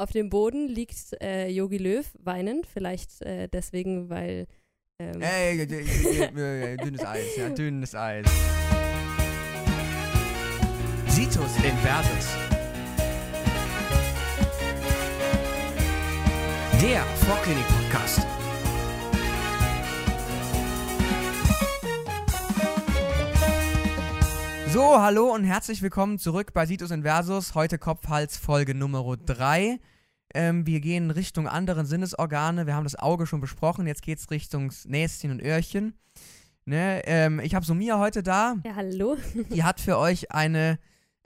Auf dem Boden liegt äh, Yogi Löw weinend, vielleicht äh, deswegen, weil. Ähm, Ey, d- d- d- dünnes Eis, ja, dünnes Eis. Situs Inversus. Der Vorklinik-Podcast. So, hallo und herzlich willkommen zurück bei Situs Inversus. Heute Kopf-Hals-Folge Nummer 3. Ähm, wir gehen Richtung anderen Sinnesorgane. Wir haben das Auge schon besprochen. Jetzt geht's Richtung Näschen und Öhrchen. Ne, ähm, ich habe Sumia heute da. ja, hallo. Die hat für euch eine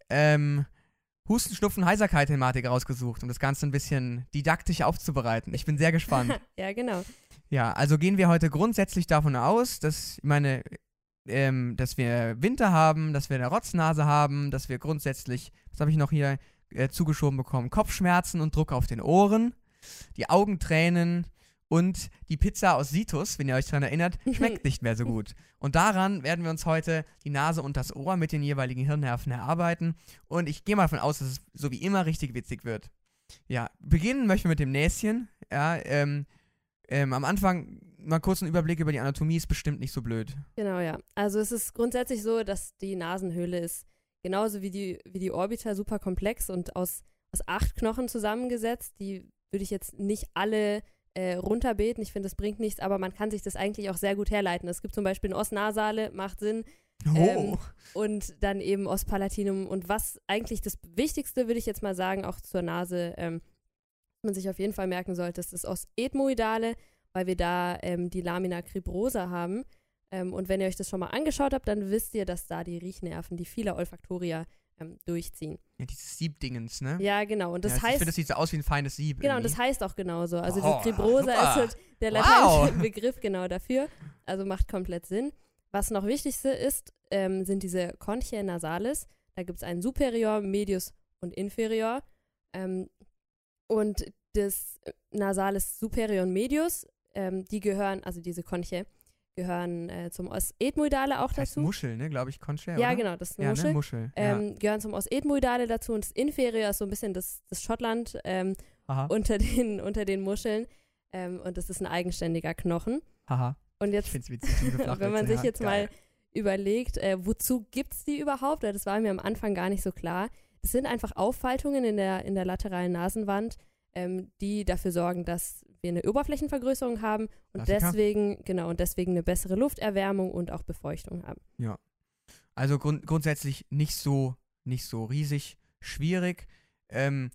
ähm, Husten, Schnupfen, Heiserkeit-Thematik rausgesucht, um das Ganze ein bisschen didaktisch aufzubereiten. Ich bin sehr gespannt. ja, genau. Ja, also gehen wir heute grundsätzlich davon aus, dass, ich meine, ähm, dass wir Winter haben, dass wir eine Rotznase haben, dass wir grundsätzlich, was habe ich noch hier äh, zugeschoben bekommen? Kopfschmerzen und Druck auf den Ohren, die Augentränen und die Pizza aus Situs, wenn ihr euch daran erinnert, schmeckt nicht mehr so gut. Und daran werden wir uns heute die Nase und das Ohr mit den jeweiligen Hirnnerven erarbeiten. Und ich gehe mal davon aus, dass es so wie immer richtig witzig wird. Ja, beginnen möchten wir mit dem Näschen. Ja, ähm, ähm, am Anfang mal kurz einen Überblick über die Anatomie ist bestimmt nicht so blöd. Genau, ja. Also es ist grundsätzlich so, dass die Nasenhöhle ist genauso wie die, wie die Orbita super komplex und aus, aus acht Knochen zusammengesetzt. Die würde ich jetzt nicht alle äh, runterbeten. Ich finde, das bringt nichts, aber man kann sich das eigentlich auch sehr gut herleiten. Es gibt zum Beispiel eine Osnasale, macht Sinn. Ähm, und dann eben Ospalatinum. Und was eigentlich das Wichtigste, würde ich jetzt mal sagen, auch zur Nase, ähm, man sich auf jeden Fall merken sollte, ist das Os-Ethmoidale, weil wir da ähm, die Lamina cribrosa haben. Ähm, und wenn ihr euch das schon mal angeschaut habt, dann wisst ihr, dass da die Riechnerven, die vieler Olfaktoria ähm, durchziehen. ja, dieses Siebdingens, ne? Ja, genau. Und das ja, ich heißt. finde, das sieht so aus wie ein feines Sieb. Genau, und das irgendwie. heißt auch genauso. Also Oh, die Cribrosa ist halt der Wow. lateinische Begriff genau dafür. Also macht komplett Sinn. Was noch wichtigste ist, ähm, sind diese Conchae nasalis. Da gibt es einen Superior, Medius und Inferior. Ähm, und das Nasalis Superior und Medius, ähm, die gehören, also diese Conchae, gehören äh, zum Os-Ethmoidale auch Das dazu. Muschel, ne? Glaube ich, Concha, ja, oder? genau, das ist eine Ja, Muschel. ne? Muschel. Ähm, gehören zum Os-Ethmoidale dazu und das Inferior ist so ein bisschen das, das Schottland ähm, ja. Unter den, unter den Muscheln. Ähm, und das ist ein eigenständiger Knochen. Haha. Und jetzt, es witzig. wenn man sich ja. jetzt Geil. mal überlegt, äh, wozu gibt es die überhaupt? Weil Das war mir am Anfang gar nicht so klar. Das sind einfach Auffaltungen in der, in der lateralen Nasenwand, ähm, die dafür sorgen, dass wir eine Oberflächenvergrößerung haben und Klassiker. deswegen, genau, und deswegen eine bessere Lufterwärmung und auch Befeuchtung haben. Also grund grundsätzlich nicht so, nicht so riesig schwierig. Ähm,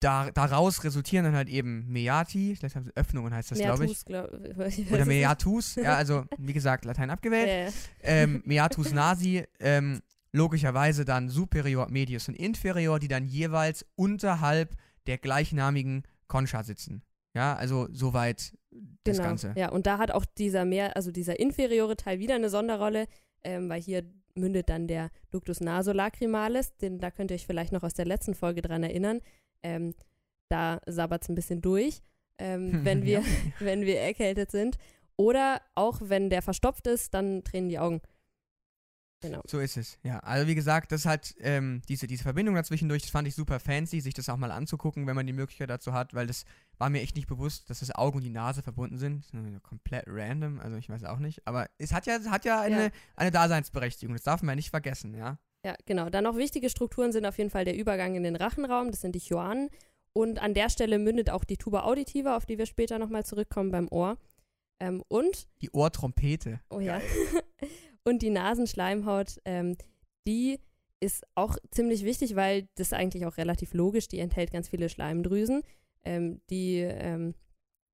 da, daraus resultieren dann halt eben Meati, vielleicht haben sie Öffnungen heißt das, glaube ich. Meatus, glaub, ich Oder. Meatus, ja, also wie gesagt, Latein abgewählt. Ja, ja. ähm, Meatus nasi, ähm, logischerweise dann Superior, Medius und Inferior, die dann jeweils unterhalb der gleichnamigen Concha sitzen. Ja, also soweit das genau. Ganze. Ja, und da hat auch dieser mehr, also dieser inferiore Teil wieder eine Sonderrolle, ähm, weil hier mündet dann der Ductus nasolacrimalis, den da könnt ihr euch vielleicht noch aus der letzten Folge dran erinnern. Ähm, da sabbert es ein bisschen durch, ähm, wenn wir, Ja. wenn wir erkältet sind. Oder auch wenn der verstopft ist, dann tränen die Augen. Genau. So ist es, ja. Also wie gesagt, das hat ähm, diese, diese Verbindung dazwischendurch, das fand ich super fancy, sich das auch mal anzugucken, wenn man die Möglichkeit dazu hat, weil das war mir echt nicht bewusst, dass das Auge und die Nase verbunden sind. Das ist komplett random, also ich weiß auch nicht. Aber es hat ja, es hat ja eine, Ja. eine Daseinsberechtigung, das darf man ja nicht vergessen, ja. Ja, genau. Dann noch wichtige Strukturen sind auf jeden Fall der Übergang in den Rachenraum, das sind die Choanen. Und an der Stelle mündet auch die Tuba auditiva, auf die wir später nochmal zurückkommen beim Ohr. Ähm, und, Die Ohrtrompete. oh ja, und die Nasenschleimhaut, ähm, die ist auch ziemlich wichtig, weil das ist eigentlich auch relativ logisch, die enthält ganz viele Schleimdrüsen, ähm, die ähm,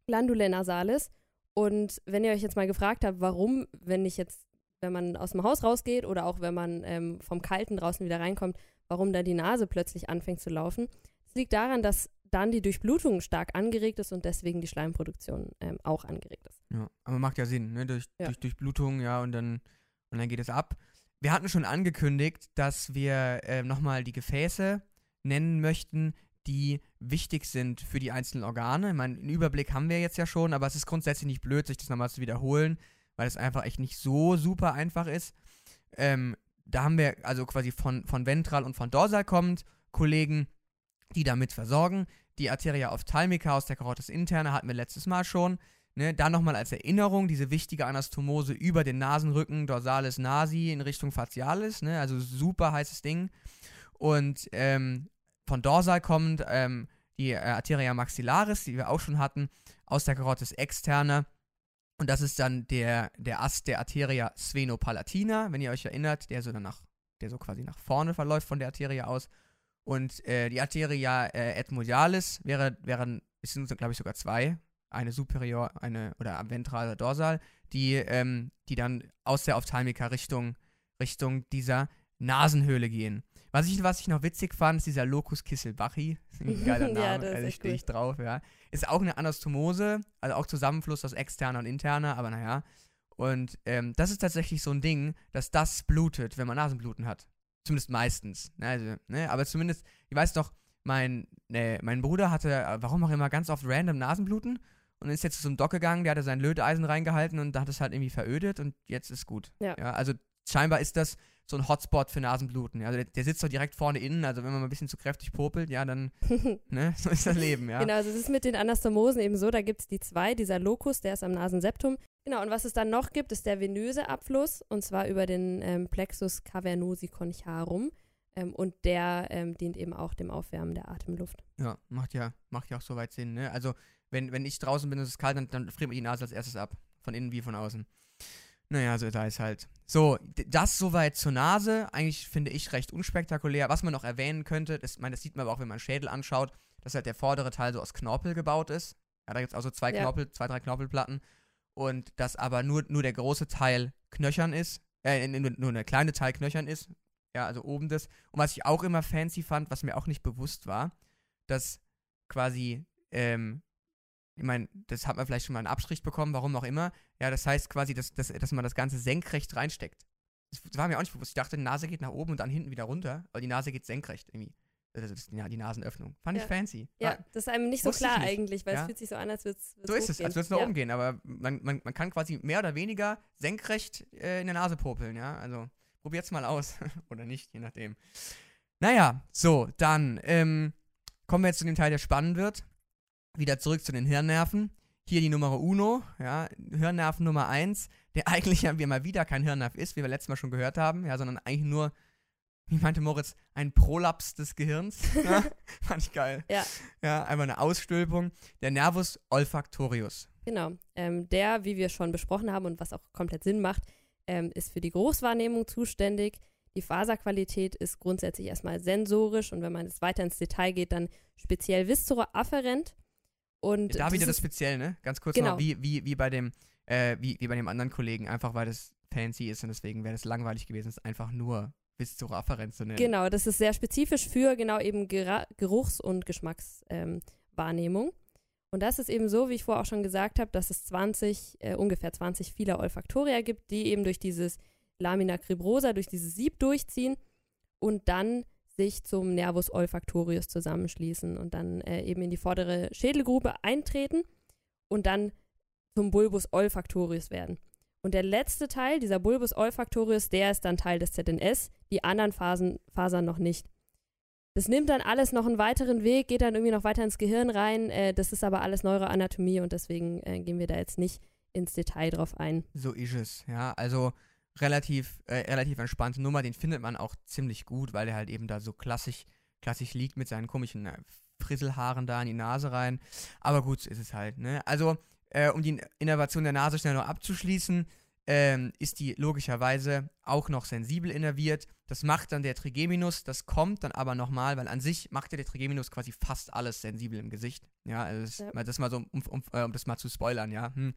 Glandulae nasalis. Und wenn ihr euch jetzt mal gefragt habt, warum, wenn ich jetzt, wenn man aus dem Haus rausgeht oder auch wenn man ähm, vom Kalten draußen wieder reinkommt, warum da die Nase plötzlich anfängt zu laufen, das liegt daran, dass dann die Durchblutung stark angeregt ist und deswegen die Schleimproduktion ähm, auch angeregt ist. Ja, aber macht ja Sinn, ne? Durch, Ja. durch Durchblutung, ja, und dann, und dann geht es ab. Wir hatten schon angekündigt, dass wir äh, nochmal die Gefäße nennen möchten, die wichtig sind für die einzelnen Organe. Ich meine, einen Überblick haben wir jetzt ja schon, aber es ist grundsätzlich nicht blöd, sich das nochmal zu wiederholen, weil es einfach echt nicht so super einfach ist. Ähm, da haben wir also quasi von, von ventral und von dorsal kommt Kollegen die damit versorgen. Die Arteria ophthalmica aus der Carotis interna hatten wir letztes Mal schon. Ne, dann nochmal als Erinnerung diese wichtige Anastomose über den Nasenrücken, Dorsalis nasi in Richtung Facialis, ne, also super heißes Ding. Und ähm, von Dorsal kommend ähm, die äh, Arteria maxillaris, die wir auch schon hatten, aus der Carotis externa. Und das ist dann der, der Ast der Arteria svenopalatina, wenn ihr euch erinnert, der so dann nach, der so quasi nach vorne verläuft von der Arteria aus. Und äh, die Arteria äh, etmodialis wäre, wären, es sind glaube ich sogar zwei, eine superior, eine oder ventrale dorsal, die, ähm, die dann aus der Ophthalmika Richtung, Richtung dieser Nasenhöhle gehen. Was ich, was ich noch witzig fand, ist dieser Locus Kisselbachi. Ein geiler Name, Ja, ist also stehe ich drauf, ja. Ist auch eine Anastomose, also auch Zusammenfluss aus externer und interner, aber naja. Und ähm, das ist tatsächlich so ein Ding, dass das blutet, wenn man Nasenbluten hat. Zumindest meistens. Ne? Also, ne? Aber zumindest, ich weiß doch, mein, ne, mein Bruder hatte, äh, warum auch immer, ganz oft random Nasenbluten und ist jetzt zu so einem Doc gegangen, der hatte sein Löteisen reingehalten und da hat es halt irgendwie verödet und jetzt ist gut. Ja. also scheinbar ist das so ein Hotspot für Nasenbluten. Ja, also der, der sitzt doch direkt vorne innen, also wenn man mal ein bisschen zu kräftig popelt, ja, dann, ne, so ist das Leben, ja. Genau, also es ist mit den Anastomosen eben so, da gibt es die zwei, dieser Locus, der ist am Nasenseptum. Genau, und was es dann noch gibt, ist der venöse Abfluss, und zwar über den ähm, Plexus cavernosi concharum. Ähm, und der ähm, dient eben auch dem Aufwärmen der Atemluft. Ja, macht ja, macht ja auch soweit Sinn, ne? Also, wenn, wenn ich draußen bin und es ist kalt, dann, dann friert mir die Nase als erstes ab. Von innen wie von außen. Naja, so da ist halt. So, das soweit zur Nase. Eigentlich finde ich recht unspektakulär. Was man noch erwähnen könnte, das, ich meine, das sieht man aber auch, wenn man einen Schädel anschaut, dass halt der vordere Teil so aus Knorpel gebaut ist. Ja, da gibt es auch so zwei Ja. Knorpel, zwei, drei Knorpelplatten. Und dass aber nur, nur der große Teil knöchern ist. Äh, nur, nur der kleine Teil knöchern ist. Ja, also oben das. Und was ich auch immer fancy fand, was mir auch nicht bewusst war, dass quasi, ähm, ich meine, das hat man vielleicht schon mal einen Abstrich bekommen, warum auch immer. Ja, das heißt quasi, dass, dass, dass man das Ganze senkrecht reinsteckt. Das war mir auch nicht bewusst. Ich dachte, die Nase geht nach oben und dann hinten wieder runter, aber die Nase geht senkrecht irgendwie. Also das ist die, Nasenöffnung. Fand ich Ja. fancy. Ja, War- das ist einem nicht so ich klar nicht. eigentlich, weil Ja. es fühlt sich so an, als würde es so ist es, als würde es nach ja. oben gehen, aber man, man, man kann quasi mehr oder weniger senkrecht äh, in der Nase popeln, ja. Also probiert's mal aus. oder nicht, je nachdem. Naja, so, dann ähm, kommen wir jetzt zu dem Teil, der spannend wird. Wieder zurück zu den Hirnnerven. Hier die Nummer Uno, ja, Hirnnerven Nummer 1, der eigentlich ja wie mal wieder kein Hirnnerv ist, wie wir letztes Mal schon gehört haben, ja, sondern eigentlich nur, wie meinte Moritz, ein Prolaps des Gehirns. ja, fand ich geil. Ja. Ja, einfach eine Ausstülpung. Der Nervus olfactorius. Genau. Ähm, der, wie wir schon besprochen haben und was auch komplett Sinn macht, ähm, ist für die Großwahrnehmung zuständig. Die Faserqualität ist grundsätzlich erstmal sensorisch und wenn man jetzt weiter ins Detail geht, dann speziell viszeroafferent. Und da wieder das speziell, ne? Ganz kurz Genau. noch, wie, wie, wie bei dem, äh, wie, wie bei dem anderen Kollegen, einfach weil das fancy ist und deswegen wäre das langweilig gewesen, es einfach nur bis zur Afferenz zu nennen. Genau, das ist sehr spezifisch für genau eben Gera Geruchs- und Geschmackswahrnehmung. Ähm, und das ist eben so, wie ich vorher auch schon gesagt habe, dass es 20, äh, ungefähr 20 viele Olfaktoria gibt, die eben durch dieses Lamina cribrosa, durch dieses Sieb durchziehen und dann sich zum Nervus olfactorius zusammenschließen und dann äh, eben in die vordere Schädelgrube eintreten und dann zum Bulbus olfactorius werden. Und der letzte Teil, dieser Bulbus olfactorius, der ist dann Teil des ZNS, die anderen Phasen, Fasern noch nicht. Das nimmt dann alles noch einen weiteren Weg, geht dann irgendwie noch weiter ins Gehirn rein. Äh, das ist aber alles Neuroanatomie und deswegen äh, gehen wir da jetzt nicht ins Detail drauf ein. So ist es, ja. Also relativ, äh, relativ entspannte Nummer, den findet man auch ziemlich gut, weil der halt eben da so klassisch, klassisch liegt mit seinen komischen äh, Frisselhaaren da in die Nase rein. Aber gut, so ist es halt, ne? Also, äh, um die Innervation der Nase schnell noch abzuschließen, ähm, ist die logischerweise auch noch sensibel innerviert. Das macht dann der Trigeminus, das kommt dann aber nochmal, weil an sich macht ja der Trigeminus quasi fast alles sensibel im Gesicht. Ja, also das, Ja. mal- das mal so, um, um, äh, um das mal zu spoilern, ja. Hm.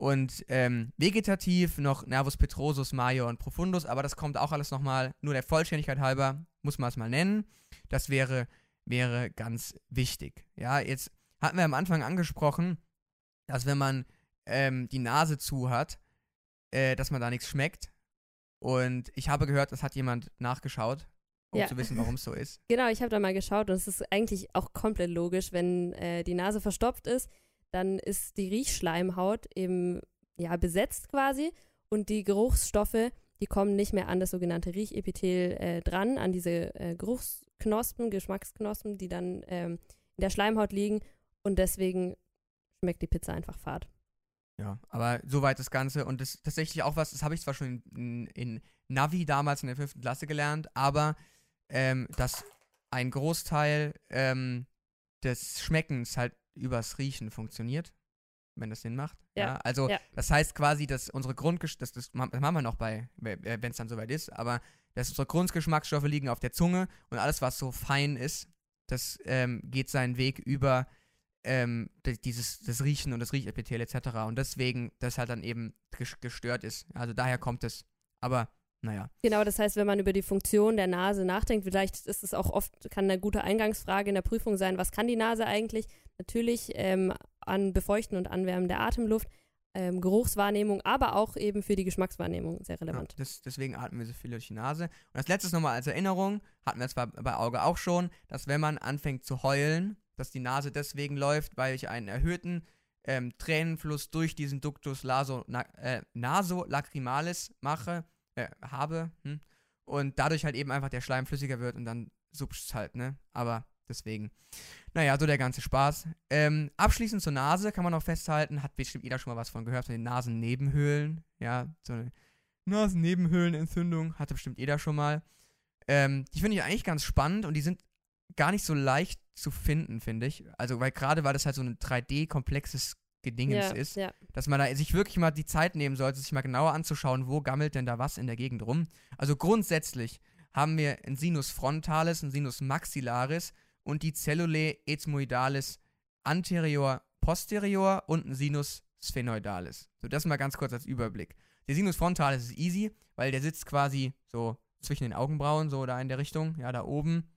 Und ähm, vegetativ noch Nervus petrosus, major und profundus, aber das kommt auch alles nochmal, nur der Vollständigkeit halber, muss man es mal nennen. Das wäre, wäre ganz wichtig. Ja, jetzt hatten wir am Anfang angesprochen, dass wenn man ähm, die Nase zu hat, äh, dass man da nichts schmeckt. Und ich habe gehört, das hat jemand nachgeschaut, um Ja. zu wissen, warum es so ist. Genau, ich habe da mal geschaut und es ist eigentlich auch komplett logisch, wenn äh, die Nase verstopft ist, dann ist die Riechschleimhaut eben ja besetzt quasi und die Geruchsstoffe, die kommen nicht mehr an das sogenannte Riechepithel äh, dran, an diese äh, Geruchsknospen, Geschmacksknospen, die dann ähm, in der Schleimhaut liegen und deswegen schmeckt die Pizza einfach fad. Ja, aber soweit das Ganze. Und das ist tatsächlich auch was, das habe ich zwar schon in, in, Navi damals in der fünften Klasse gelernt, aber ähm, dass ein Großteil ähm, des Schmeckens halt übers Riechen funktioniert, wenn das Sinn macht. Ja. ja also ja. das heißt quasi, dass unsere Grundgesch das, das, machen wir noch bei, wenn es dann soweit ist, aber dass unsere Grundgeschmacksstoffe liegen auf der Zunge und alles, was so fein ist, das ähm, geht seinen Weg über ähm, dieses, das Riechen und das Riechepithel etc. Und deswegen das halt dann eben gestört ist. Also daher kommt es. Aber naja. Genau, das heißt, wenn man über die Funktion der Nase nachdenkt, vielleicht ist es auch oft, kann eine gute Eingangsfrage in der Prüfung sein, was kann die Nase eigentlich? Natürlich ähm, an Befeuchten und Anwärmen der Atemluft, ähm, Geruchswahrnehmung, aber auch eben für die Geschmackswahrnehmung sehr relevant. Ja, das, deswegen atmen wir so viel durch die Nase. Und als letztes nochmal als Erinnerung, hatten wir zwar bei Auge auch schon, dass wenn man anfängt zu heulen, dass die Nase deswegen läuft, weil ich einen erhöhten ähm, Tränenfluss durch diesen Ductus laso, na, äh, nasolacrimalis mache, äh, habe, hm? und dadurch halt eben einfach der Schleim flüssiger wird und dann subst halt, ne? Aber deswegen. Naja, so der ganze Spaß. Ähm, abschließend zur Nase kann man noch festhalten, hat bestimmt jeder schon mal was von gehört, von den Nasennebenhöhlen. Ja, so eine Nasennebenhöhlenentzündung hatte bestimmt jeder schon mal. Ähm, die finde ich eigentlich ganz spannend und die sind gar nicht so leicht zu finden, finde ich. Also, weil gerade weil das halt so ein 3D-komplexes Gedingens ja, ist, ja. dass man da sich wirklich mal die Zeit nehmen sollte, sich mal genauer anzuschauen, wo gammelt denn da was in der Gegend rum. Also grundsätzlich haben wir ein Sinus frontalis, ein Sinus maxillaris und die Cellulae ethmoidalis anterior posterior und ein Sinus sphenoidalis. So, das mal ganz kurz als Überblick. Der Sinus frontalis ist easy, weil der sitzt quasi so zwischen den Augenbrauen, so da in der Richtung, ja, da oben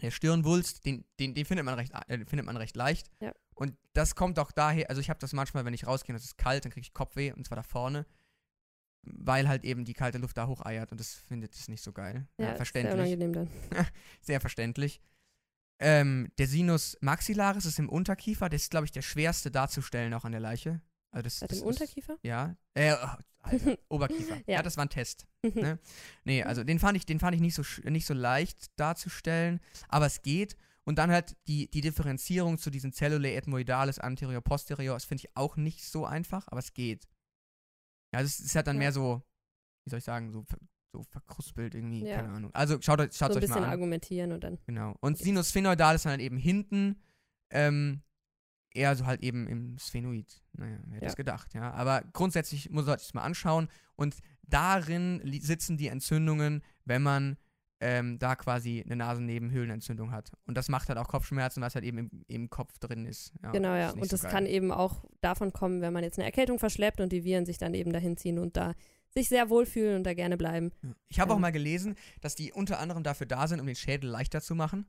der Stirnwulst, den, den, den findet, man recht, äh, findet man recht leicht. Ja. Und das kommt auch daher, also ich habe das manchmal, wenn ich rausgehe und es ist kalt, dann kriege ich Kopfweh und zwar da vorne, weil halt eben die kalte Luft da hocheiert und das findet es nicht so geil. Ja, ja verständlich. Sehr unangenehm dann. sehr verständlich. Ähm, der Sinus maxillaris ist im Unterkiefer, der ist, glaube ich, der schwerste darzustellen auch an der Leiche. Also das, das im Unterkiefer? Ja. Äh, oh, Alter, Oberkiefer. ja. ja. das war ein Test. ne? Nee, also den fand ich, den fand ich nicht so, nicht so leicht darzustellen, aber es geht. Und dann halt die, die Differenzierung zu diesen Cellulae ethmoidalis anterior posterior, das finde ich auch nicht so einfach, aber es geht. Ja, es ist halt dann ja. mehr so, wie soll ich sagen, so, so verkruspelt irgendwie, ja. keine Ahnung. Also schaut, schaut so euch mal an. ein bisschen argumentieren und dann. Genau. Und Sinus sphenoidalis dann halt eben hinten, ähm, eher so halt eben im Sphenoid. Naja, wer hätte ja. es gedacht, ja. Aber grundsätzlich muss man sich das mal anschauen. Und darin sitzen die Entzündungen, wenn man ähm, da quasi eine Nasennebenhöhlenentzündung hat. Und das macht halt auch Kopfschmerzen, was halt eben im, im Kopf drin ist. Ja, genau, ja. Und das so kann eben auch davon kommen, wenn man jetzt eine Erkältung verschleppt und die Viren sich dann eben dahin ziehen und da sich sehr wohlfühlen und da gerne bleiben. Ich habe ähm. auch mal gelesen, dass die unter anderem dafür da sind, um den Schädel leichter zu machen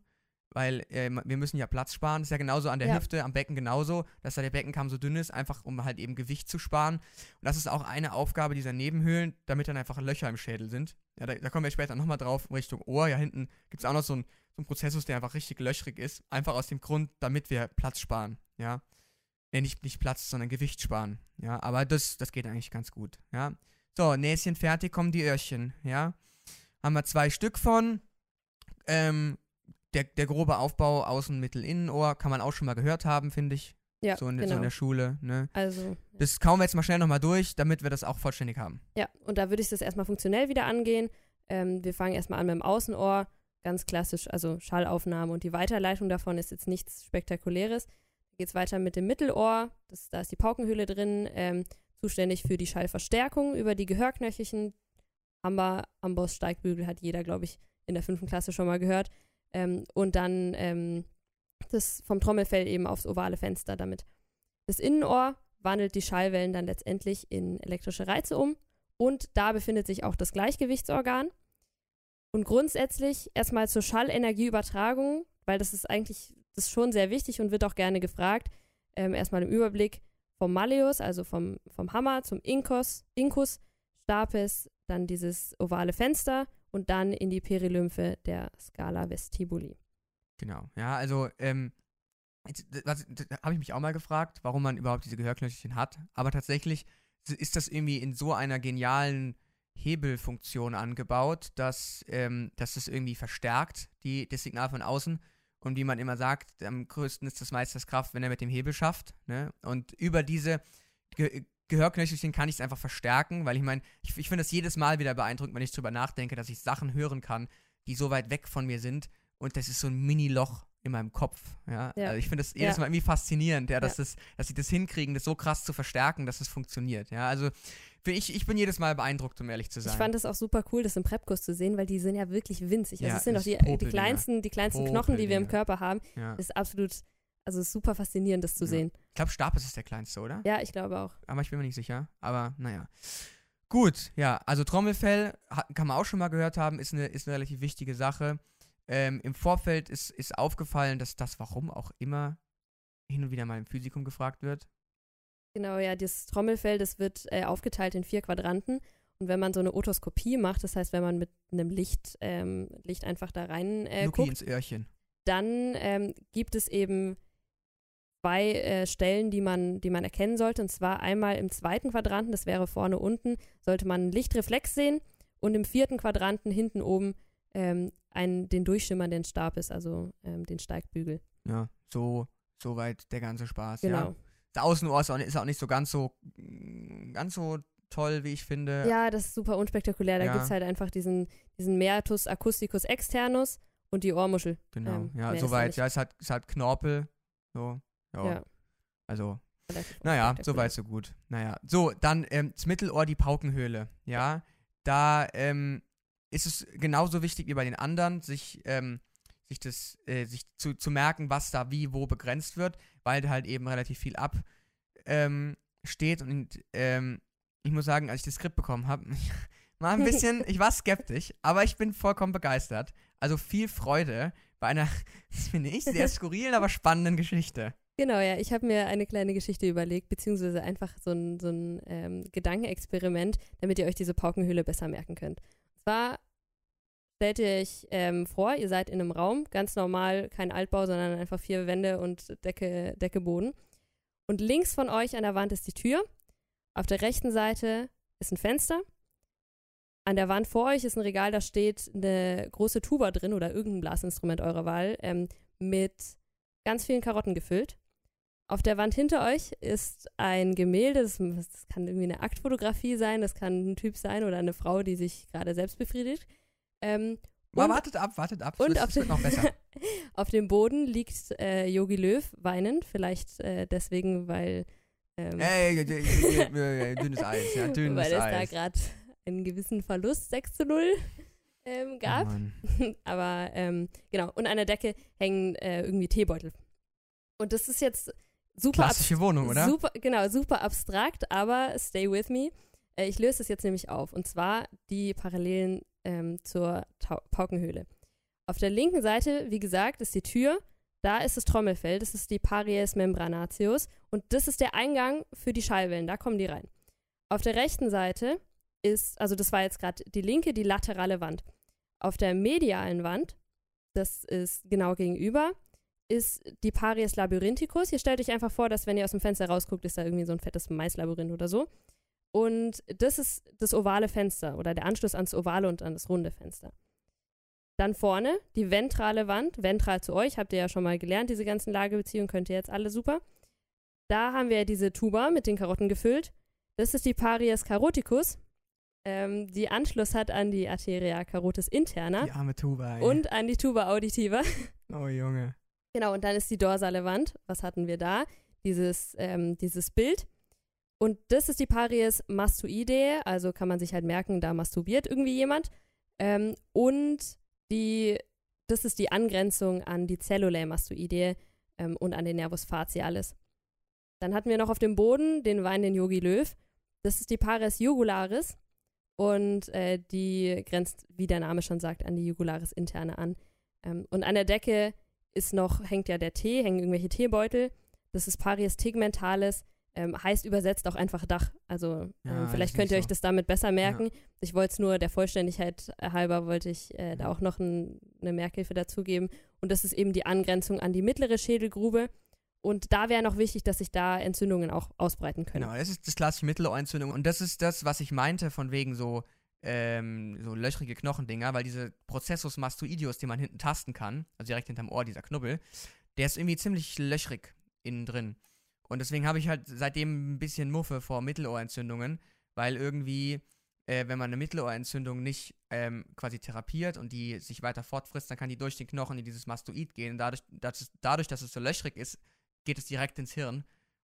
weil äh, wir müssen ja Platz sparen. Das ist ja genauso an der ja. Hüfte, am Becken genauso, dass da der Beckenkamm so dünn ist, einfach um halt eben Gewicht zu sparen. Und das ist auch eine Aufgabe dieser Nebenhöhlen, damit dann einfach Löcher im Schädel sind. Ja, da, da kommen wir später nochmal drauf, Richtung Ohr. Ja, hinten gibt es auch noch so einen so ein Prozessus, der einfach richtig löchrig ist. Einfach aus dem Grund, damit wir Platz sparen. Ja. Ja, nicht, nicht Platz, sondern Gewicht sparen. Ja, aber das, das geht eigentlich ganz gut. Ja. So, Näschen fertig, kommen die Öhrchen. Ja. Haben wir zwei Stück von. Ähm, der, der grobe Aufbau Außen, Mittel, Innenohr kann man auch schon mal gehört haben, finde ich. Ja, so in, genau. so in der Schule. Ne? Also. Das kauen wir jetzt mal schnell nochmal durch, damit wir das auch vollständig haben. Ja, und da würde ich das erstmal funktionell wieder angehen. Ähm, wir fangen erstmal an mit dem Außenohr. Ganz klassisch, also Schallaufnahme und die Weiterleitung davon ist jetzt nichts Spektakuläres. Geht es weiter mit dem Mittelohr. Das, da ist die Paukenhöhle drin. Ähm, zuständig für die Schallverstärkung über die Gehörknöchelchen. Amber, Amboss, Steigbügel hat jeder, glaube ich, in der fünften Klasse schon mal gehört. Ähm, und dann ähm, das vom Trommelfell eben aufs ovale Fenster damit. Das Innenohr wandelt die Schallwellen dann letztendlich in elektrische Reize um und da befindet sich auch das Gleichgewichtsorgan. Und grundsätzlich erstmal zur Schallenergieübertragung, weil das ist eigentlich das ist schon sehr wichtig und wird auch gerne gefragt. Ähm, erstmal im Überblick vom Malleus, also vom, vom Hammer zum Incus, Incus, Stapes, dann dieses ovale Fenster und dann in die Perilymphe der Scala vestibuli. Genau, ja, also ähm, habe ich mich auch mal gefragt, warum man überhaupt diese Gehörknöchelchen hat. Aber tatsächlich ist das irgendwie in so einer genialen Hebelfunktion angebaut, dass, ähm, dass es irgendwie verstärkt, die, das Signal von außen. Und wie man immer sagt, am größten ist das Meisters Kraft, wenn er mit dem Hebel schafft. Ne? Und über diese Ge Gehörknöchelchen kann ich es einfach verstärken, weil ich meine, ich, ich finde es jedes Mal wieder beeindruckend, wenn ich drüber nachdenke, dass ich Sachen hören kann, die so weit weg von mir sind. Und das ist so ein Mini-Loch in meinem Kopf. Ja? Ja. Also ich finde das jedes Ja. Mal irgendwie faszinierend, ja, dass, Ja. das, dass sie das hinkriegen, das so krass zu verstärken, dass es funktioniert. Ja, also ich, ich bin jedes Mal beeindruckt, um ehrlich zu sein. Ich fand es auch super cool, das im Prepkurs zu sehen, weil die sind ja wirklich winzig. Also Ja, es sind doch die, die kleinsten, die kleinsten Knochen, die wir im. Körper haben. ja. Das ist absolut, also es ist super faszinierend, das zu Ja. sehen. Ich glaube, Stapes ist der kleinste, oder? Ja, ich glaube auch. Aber ich bin mir nicht sicher. Aber naja. Gut, ja, also Trommelfell kann man auch schon mal gehört haben, ist eine, ist eine relativ wichtige Sache. Ähm, Im Vorfeld ist, ist aufgefallen, dass das, warum auch immer, hin und wieder mal im Physikum gefragt wird. Genau, ja, das Trommelfell, das wird äh, aufgeteilt in vier Quadranten. Und wenn man so eine Otoskopie macht, das heißt, wenn man mit einem Licht, ähm, Licht einfach da rein äh, guckt, ins Öhrchen. dann ähm, gibt es eben zwei äh, Stellen, die man, die man erkennen sollte. Und zwar einmal im zweiten Quadranten, das wäre vorne unten, sollte man einen Lichtreflex sehen. Und im vierten Quadranten hinten oben ähm, einen, den durchschimmernden Stabis, also ähm, den Steigbügel. Ja, so, so weit der ganze Spaß. Genau. Ja. Das Außenohr ist auch, nicht, ist auch nicht so ganz so, ganz so toll, wie ich finde. Ja, das ist super unspektakulär. Da Ja. gibt es halt einfach diesen, diesen Meatus acousticus externus und die Ohrmuschel. Genau. Ähm, ja, ist soweit. Ja, es hat, es hat Knorpel. So. Ja. Ja. Also, Naja, unspektakulär. soweit so gut. Naja, so, dann ähm, das Mittelohr, die Paukenhöhle. Ja, da ähm, ist es genauso wichtig wie bei den anderen, sich, ähm, sich das, äh, sich zu, zu merken, was da wie wo begrenzt wird, weil da halt eben relativ viel ab ähm, steht und ähm, ich muss sagen, als ich das Skript bekommen habe, war ein bisschen, ich war skeptisch, aber ich bin vollkommen begeistert. Also viel Freude bei einer, das finde ich, sehr skurrilen, aber spannenden Geschichte. Genau, ja. Ich habe mir eine kleine Geschichte überlegt, beziehungsweise einfach so ein, so ein ähm, Gedankenexperiment, damit ihr euch diese Paukenhöhle besser merken könnt. Und zwar stellt ihr euch ähm, vor, ihr seid in einem Raum, ganz normal, kein Altbau, sondern einfach vier Wände und Decke, Decke, Boden. Und links von euch an der Wand ist die Tür. Auf der rechten Seite ist ein Fenster. An der Wand vor euch ist ein Regal, da steht eine große Tuba drin oder irgendein Blasinstrument eurer Wahl ähm, mit ganz vielen Karotten gefüllt. Auf der Wand hinter euch ist ein Gemälde, das, das kann irgendwie eine Aktfotografie sein, das kann ein Typ sein oder eine Frau, die sich gerade selbst befriedigt. Ähm, Und- wartet ab, wartet ab. und auf, wird noch besser. auf dem Boden liegt äh, Yogi Löw weinend, vielleicht äh, deswegen, weil, ähm, Ey, d- d- d- dünnes Eis, ja, dünnes weil es da gerade einen gewissen Verlust 6 zu 0 ähm, Oh gab. Mann. Aber ähm, genau, und an der Decke hängen äh, irgendwie Teebeutel. Und das ist jetzt super Klassische Wohnung, oder? Super, genau, super abstrakt, aber stay with me. Äh, ich löse es jetzt nämlich auf. Und zwar die Parallelen ähm, zur Tau Paukenhöhle. Auf der linken Seite, wie gesagt, ist die Tür. Da ist das Trommelfell, das ist die Paries membranatius. Und das ist der Eingang für die Schallwellen, da kommen die rein. Auf der rechten Seite ist, also das war jetzt gerade die linke, die laterale Wand. Auf der medialen Wand, das ist genau gegenüber, ist die Paries labyrinthicus. Ihr stellt euch einfach vor, dass wenn ihr aus dem Fenster rausguckt, ist da irgendwie so ein fettes Maislabyrinth oder so. Und das ist das ovale Fenster oder der Anschluss ans ovale und an das runde Fenster. Dann vorne die ventrale Wand, ventral zu euch, habt ihr ja schon mal gelernt, diese ganzen Lagebeziehungen könnt ihr jetzt alle super. Da haben wir diese Tuba mit den Karotten gefüllt. Das ist die Paries caroticus, ähm, die Anschluss hat an die Arteria carotis interna Die arme Tuba, ey. und an die Tuba auditiva. Oh, Junge. Genau, und dann ist die dorsale Wand. Was hatten wir da? Dieses, ähm, dieses Bild. Und das ist die Paries mastoidea, also kann man sich halt merken, da masturbiert irgendwie jemand. Ähm, und die, das ist die Angrenzung an die Cellulae mastoidea ähm, und an den Nervus facialis. Dann hatten wir noch auf dem Boden den Wein den Yogi Löw. Das ist die Pares jugularis und äh, die grenzt, wie der Name schon sagt, an die Jugularis interne an. Ähm, und an der Decke ist noch, hängt ja der Tee, hängen irgendwelche Teebeutel. Das ist Paries tegmentalis, ähm, heißt übersetzt auch einfach Dach. Also Ja, ähm, ist vielleicht könnt ihr so. euch das damit besser merken. Ich wollte es nur der Vollständigkeit halber, wollte ich äh, da Ja. auch noch ein, eine Merkhilfe dazugeben. Und das ist eben die Angrenzung an die mittlere Schädelgrube. Und da wäre noch wichtig, dass sich da Entzündungen auch ausbreiten können. Genau, das ist das klassische Mittelohrentzündung. Und das ist das, was ich meinte, von wegen so ähm, so löchrige Knochendinger, weil diese Prozessus mastoideus, den man hinten tasten kann, also direkt hinterm Ohr, dieser Knubbel, der ist irgendwie ziemlich löchrig innen drin. Und deswegen habe ich halt seitdem ein bisschen Muffe vor Mittelohrentzündungen, weil irgendwie, äh, wenn man eine Mittelohrentzündung nicht ähm, quasi therapiert und die sich weiter fortfrisst, dann kann die durch den Knochen in dieses Mastoid gehen. Dadurch, dass es, dadurch, dass es so löchrig ist, geht es direkt ins Hirn.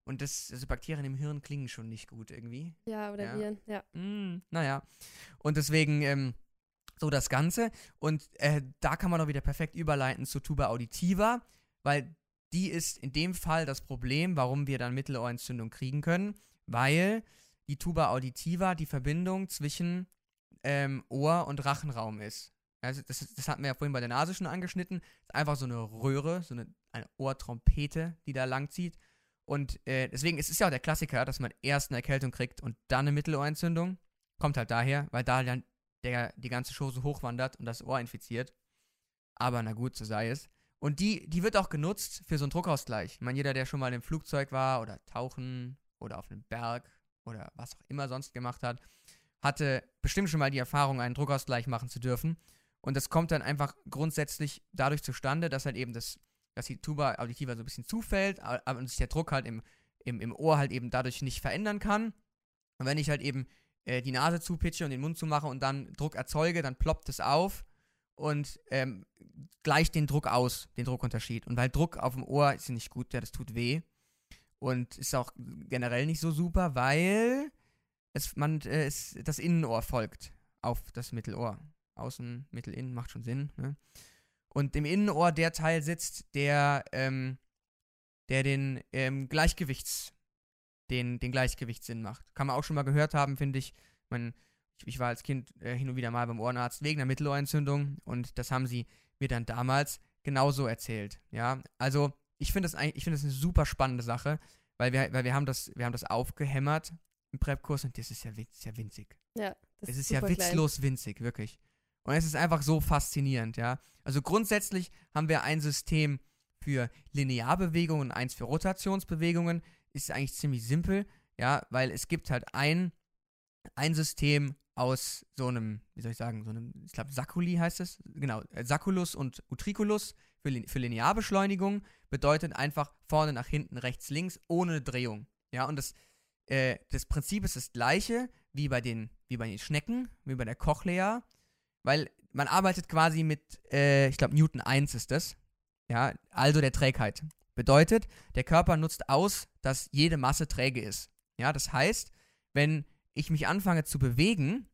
Und das, also Bakterien im Hirn klingen schon nicht gut irgendwie. Ja, oder Ja. Viren, ja. Mm, naja. Und deswegen ähm, so das Ganze. Und äh, da kann man auch wieder perfekt überleiten zu Tuba auditiva, weil die ist in dem Fall das Problem, warum wir dann Mittelohrentzündung kriegen können, weil die Tuba auditiva die Verbindung zwischen ähm, Ohr und Rachenraum ist. Also das, das hatten wir ja vorhin bei der Nase schon angeschnitten. ist einfach so eine Röhre, so eine, eine Ohrtrompete, die da langzieht. Und äh, deswegen ist es ja auch der Klassiker, dass man erst eine Erkältung kriegt und dann eine Mittelohrentzündung. Kommt halt daher, weil da dann der, die ganze Chose hochwandert und das Ohr infiziert. Aber na gut, so sei es. Und die, die wird auch genutzt für so einen Druckausgleich. Ich meine, jeder, der schon mal im Flugzeug war oder tauchen oder auf einem Berg oder was auch immer sonst gemacht hat, hatte bestimmt schon mal die Erfahrung, einen Druckausgleich machen zu dürfen. Und das kommt dann einfach grundsätzlich dadurch zustande, dass halt eben das, dass die Tuba auditiva so ein bisschen zufällt, aber sich der Druck halt im, im, im Ohr halt eben dadurch nicht verändern kann. Und wenn ich halt eben äh, die Nase zupitche und den Mund zumache und dann Druck erzeuge, dann ploppt es auf und ähm, gleicht den Druck aus, den Druckunterschied. Und weil Druck auf dem Ohr ist nicht gut, ja, das tut weh. Und ist auch generell nicht so super, weil es, man, äh, es, das Innenohr folgt auf das Mittelohr. Außen, Mittel, Innen macht schon Sinn. Ne? Und im Innenohr der Teil sitzt, der, ähm, der den ähm, Gleichgewichts, den, den Gleichgewichtssinn macht. Kann man auch schon mal gehört haben, finde ich. Man, ich. Ich war als Kind äh, hin und wieder mal beim Ohrenarzt wegen einer Mittelohrentzündung und das haben sie mir dann damals genauso erzählt. Ja, also ich finde das eigentlich, ich finde das eine super spannende Sache, weil wir, weil wir haben das, wir haben das aufgehämmert im Prep-Kurs und das ist ja, witz, ja winzig. Ja, das Es ist ja super klein. witzlos winzig, wirklich. Und es ist einfach so faszinierend, ja. Also grundsätzlich haben wir ein System für Linearbewegungen und eins für Rotationsbewegungen. Ist eigentlich ziemlich simpel, ja, weil es gibt halt ein, ein System aus so einem, wie soll ich sagen, so einem, ich glaube, Sakuli heißt es, genau, äh, Saculus und Utriculus für, für Linearbeschleunigung bedeutet einfach vorne nach hinten, rechts, links, ohne Drehung. Ja, und das, äh, das Prinzip ist das gleiche wie bei den, wie bei den Schnecken, wie bei der Cochlea, weil man arbeitet quasi mit, äh, ich glaube, Newton 1 ist das, ja, also der Trägheit. Bedeutet, der Körper nutzt aus, dass jede Masse träge ist. Ja, das heißt, wenn ich mich anfange zu bewegen,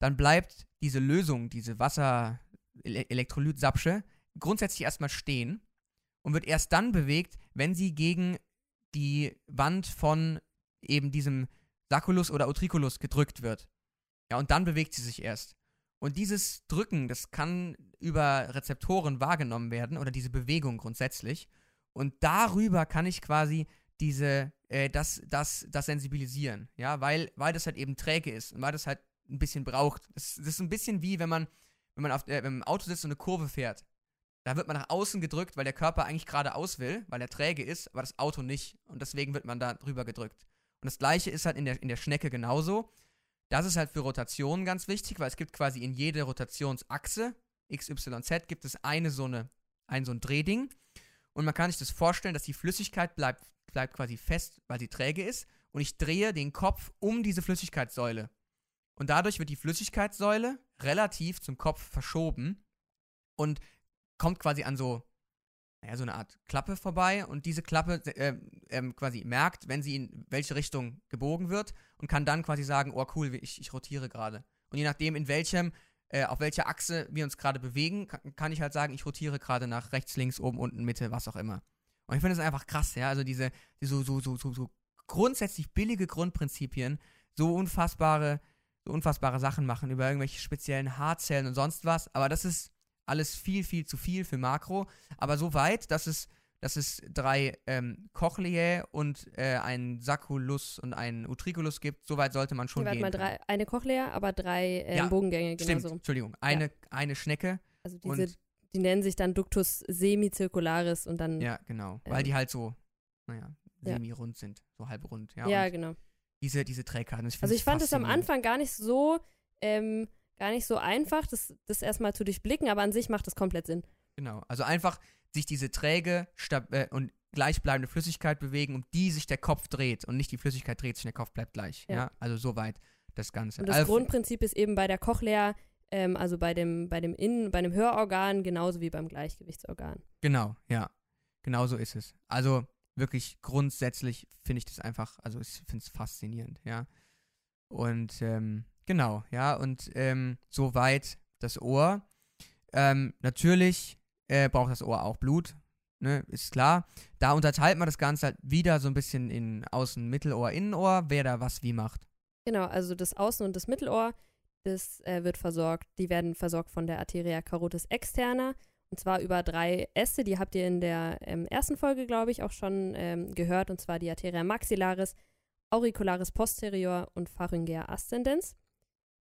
dann bleibt diese Lösung, diese Wasser-Elektrolyt-Sapsche, grundsätzlich erstmal stehen und wird erst dann bewegt, wenn sie gegen die Wand von eben diesem Sacculus oder Utriculus gedrückt wird. Ja, und dann bewegt sie sich erst. Und dieses Drücken, das kann über Rezeptoren wahrgenommen werden oder diese Bewegung grundsätzlich. Und darüber kann ich quasi diese, äh, das, das, das sensibilisieren, ja, weil, weil das halt eben träge ist und weil das halt ein bisschen braucht. Das, das ist ein bisschen wie, wenn man, wenn man auf äh, wenn man im Auto sitzt und eine Kurve fährt. Da wird man nach außen gedrückt, weil der Körper eigentlich geradeaus will, weil er träge ist, aber das Auto nicht. Und deswegen wird man da drüber gedrückt. Und das gleiche ist halt in der, in der Schnecke genauso. Das ist halt für Rotationen ganz wichtig, weil es gibt quasi in jede Rotationsachse, XYZ, gibt es eine so eine, ein so ein Drehding. Und man kann sich das vorstellen, dass die Flüssigkeit bleibt, bleibt quasi fest, weil sie träge ist. Und ich drehe den Kopf um diese Flüssigkeitssäule. Und dadurch wird die Flüssigkeitssäule relativ zum Kopf verschoben und kommt quasi an so, naja, so eine Art Klappe vorbei. Und diese Klappe äh, ähm, quasi merkt, wenn sie in welche Richtung gebogen wird und kann dann quasi sagen, oh cool, ich, ich rotiere gerade. Und je nachdem, in welchem, äh, auf welcher Achse wir uns gerade bewegen, kann, ich halt sagen, ich rotiere gerade nach rechts, links, oben, unten, Mitte, was auch immer. Und ich finde das einfach krass, ja. Also diese, die so, so, so, so, so grundsätzlich billige Grundprinzipien, so unfassbare, so unfassbare Sachen machen über irgendwelche speziellen Haarzellen und sonst was. Aber das ist alles viel, viel zu viel für Makro. Aber so weit, dass es, dass es drei ähm, Cochleae und äh, einen Sacculus und einen Utriculus gibt, so weit sollte man schon Hier, warte gehen. mal, drei, eine Cochlea, aber drei ähm, Ja, Bogengänge, genau Stimmt, so. Entschuldigung. Eine, eine Schnecke. Also diese, Und- die nennen sich dann Ductus semicircularis und dann, ja, Ja, genau. Weil Ähm. die halt so, naja, Ja. semi-rund sind. So halbrund. Ja, und genau. diese, diese Trägheit. Und Also ich fand es am. Anfang gar nicht so ähm, gar nicht so einfach, das, das erstmal zu durchblicken, aber an sich macht das komplett Sinn. Genau. Also einfach sich diese träge äh, und gleichbleibende Flüssigkeit bewegen, um die sich der Kopf dreht und nicht die Flüssigkeit dreht sich, der Kopf bleibt gleich. Ja. Ja. Also soweit das Ganze. Und das also, Grundprinzip ist eben bei der Cochlea, ähm, also bei dem, bei dem Innen, bei dem Hörorgan, genauso wie beim Gleichgewichtsorgan. Genau, ja. Genau so ist es. Also wirklich grundsätzlich finde ich das einfach, also ich finde es faszinierend, ja. Und ähm, genau, ja, und ähm, soweit das Ohr. Ähm, natürlich äh, braucht das Ohr auch Blut, ne, ist klar. Da unterteilt man das Ganze halt wieder so ein bisschen in Außen-, Mittelohr, Innenohr, wer da was wie macht. Genau, also das Außen- und das Mittelohr, das äh, wird versorgt, die werden versorgt von der Arteria carotis externa. Und zwar über drei Äste, die habt ihr in der ähm, ersten Folge, glaube ich, auch schon ähm, gehört. Und zwar die Arteria maxillaris, auricularis posterior und pharyngea ascendens.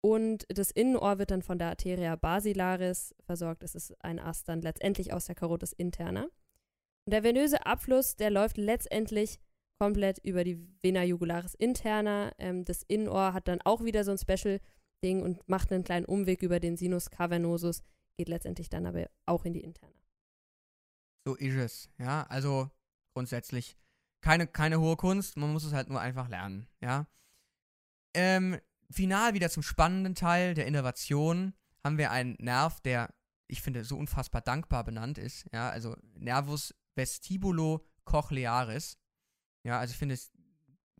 Und das Innenohr wird dann von der Arteria basilaris versorgt. Es ist ein Ast dann letztendlich aus der Carotis interna. Und der venöse Abfluss, der läuft letztendlich komplett über die Vena jugularis interna. Ähm, das Innenohr hat dann auch wieder so ein Special-Ding und macht einen kleinen Umweg über den Sinus cavernosus, geht letztendlich dann aber auch in die interna. So ist es, ja. Also grundsätzlich keine, keine hohe Kunst, man muss es halt nur einfach lernen, ja. Ähm, final wieder zum spannenden Teil der Innovation haben wir einen Nerv, der, ich finde, so unfassbar dankbar benannt ist, ja. Also Nervus vestibulo cochlearis. Ja, also ich finde es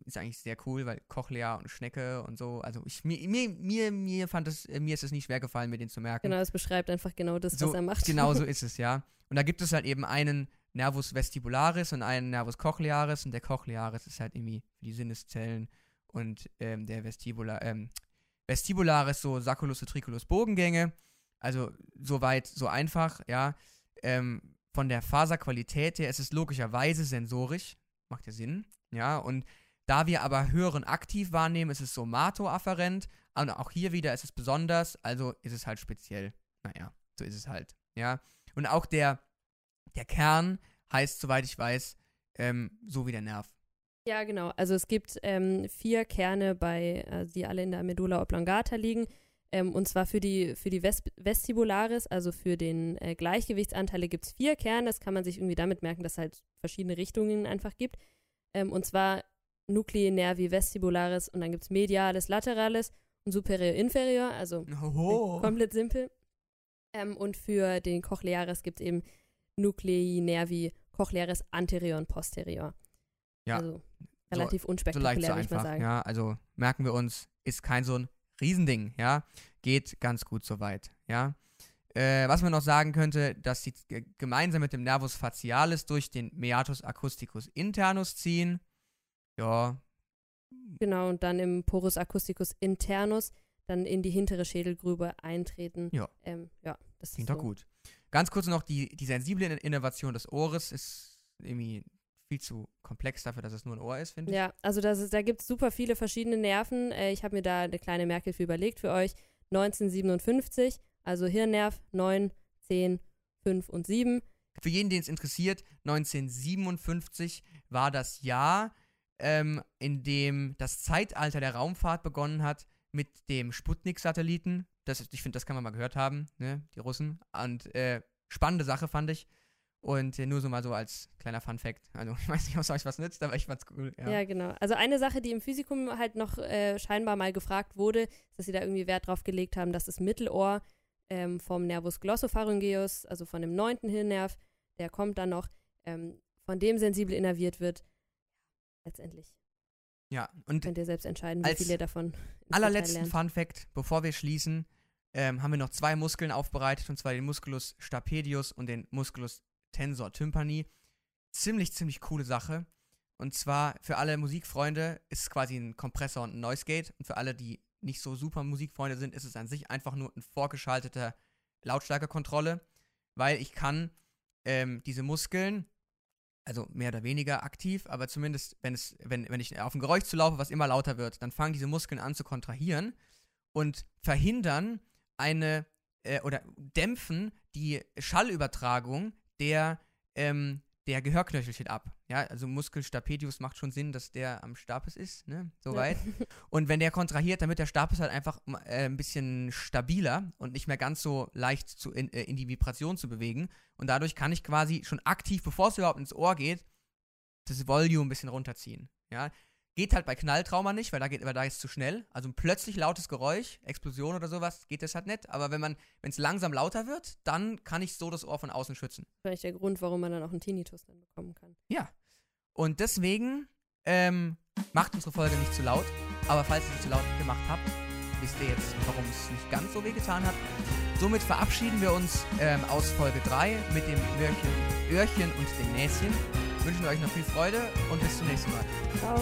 ist eigentlich sehr cool, weil Cochlea und Schnecke und so, also ich, mir, mir, mir, mir fand es, mir ist es nicht schwer gefallen, mir den zu merken. Genau, es beschreibt einfach genau das, So, was er macht. Genau so ist es, ja. Und da gibt es halt eben einen Nervus vestibularis und einen Nervus cochlearis und der cochlearis ist halt irgendwie für die Sinneszellen und ähm, der Vestibula, ähm, Vestibularis so Sacculus utriculus Bogengänge. Also soweit so einfach, ja. Ähm, von der Faserqualität her ist es logischerweise sensorisch, macht ja Sinn, ja. Und da wir aber Hören aktiv wahrnehmen, ist es somatoafferent. Und auch hier wieder ist es besonders, also ist es halt speziell. Naja, so ist es halt, ja. Und auch der, der Kern heißt, soweit ich weiß, ähm, so wie der Nerv. Ja, genau. Also es gibt ähm, vier Kerne bei, äh, die alle in der Medulla oblongata liegen. Ähm, und zwar für die, für die Ves Vestibularis, also für den äh, Gleichgewichtsanteile gibt es vier Kerne. Das kann man sich irgendwie damit merken, dass es halt verschiedene Richtungen einfach gibt. Ähm, und zwar Nuclei nervi vestibularis und dann gibt es medialis lateralis und superior inferior, also Oho. komplett simpel. Ähm, und für den Cochlearis gibt es eben Nuclei nervi cochlearis anterior und posterior. Ja. Also relativ so leicht unspektakulär, so würde ich mal einfach, sagen. ja. Also merken wir uns, ist kein so ein Riesending, ja. Geht ganz gut soweit, ja. Äh, was man noch sagen könnte, dass sie gemeinsam mit dem Nervus facialis durch den Meatus acousticus internus ziehen. Ja, Genau, und dann im Porus acousticus internus dann in die hintere Schädelgrube eintreten. Ja. Ähm, ja, das klingt doch so. gut. Ganz kurz noch, die, die sensible In- Innovation des Ohres ist irgendwie viel zu komplex dafür, dass es nur ein Ohr ist, finde ich. Ja, also das ist, da gibt es super viele verschiedene Nerven. Äh, ich habe mir da eine kleine Merkhilfe überlegt für euch. 1957, also Hirnnerv 9, 10, 5 und 7. Für jeden, den es interessiert, 1957 war das Jahr, ähm, in dem das Zeitalter der Raumfahrt begonnen hat mit dem Sputnik-Satelliten. Ich finde, das kann man mal gehört haben, ne? die Russen. Und äh, spannende Sache fand ich. Und äh, nur so mal so als kleiner Fun-Fact. Also, ich weiß nicht, ob es euch was nützt, aber ich fand's cool. Ja. Ja. genau. Also eine Sache, die im Physikum halt noch äh, scheinbar mal gefragt wurde, ist, dass sie da irgendwie Wert drauf gelegt haben, dass das Mittelohr ähm, vom Nervus glossopharyngeus, also von dem neunten Hirnnerv, der kommt dann noch, ähm, von dem sensibel innerviert wird. Letztendlich ja. Und könnt ihr selbst entscheiden, wie Als viel ihr davon allerletzten. Fun Fact, bevor wir schließen, ähm, haben wir noch zwei Muskeln aufbereitet, und zwar den Musculus stapedius und den Musculus tensor tympani. Ziemlich, ziemlich coole Sache. Und zwar für alle Musikfreunde ist es quasi ein Kompressor und ein Noise Gate. Und für alle, die nicht so super Musikfreunde sind, ist es an sich einfach nur ein vorgeschalteter Lautstärkekontrolle, weil ich kann ähm, diese Muskeln, also mehr oder weniger aktiv, aber zumindest, wenn, es, wenn, wenn ich auf ein Geräusch zulaufe, was immer lauter wird, dann fangen diese Muskeln an zu kontrahieren und verhindern eine äh, oder dämpfen die Schallübertragung der, ähm, der Gehörknöchel steht ab. Ja, also Muskel stapedius macht schon Sinn, dass der am Stapes ist, ne? Soweit. Ja. Und wenn der kontrahiert, dann wird der Stapes halt einfach äh, ein bisschen stabiler und nicht mehr ganz so leicht zu, in, äh, in die Vibration zu bewegen. Und dadurch kann ich quasi schon aktiv, bevor es überhaupt ins Ohr geht, das Volume ein bisschen runterziehen. Ja. Geht halt bei Knalltrauma nicht, weil da geht, weil da ist es zu schnell. Also ein plötzlich lautes Geräusch, Explosion oder sowas, geht das halt nicht. Aber wenn man, wenn es langsam lauter wird, dann kann ich so das Ohr von außen schützen. Vielleicht der Grund, warum man dann auch einen Tinnitus dann bekommen kann. Ja. Und deswegen ähm, macht unsere Folge nicht zu laut. Aber falls ihr sie zu laut gemacht habt, wisst ihr jetzt, warum es nicht ganz so weh getan hat. Somit verabschieden wir uns ähm, aus Folge 3 mit dem Öhrchen, Öhrchen und dem Näschen. Wünschen euch noch viel Freude und bis zum nächsten Mal. Ciao.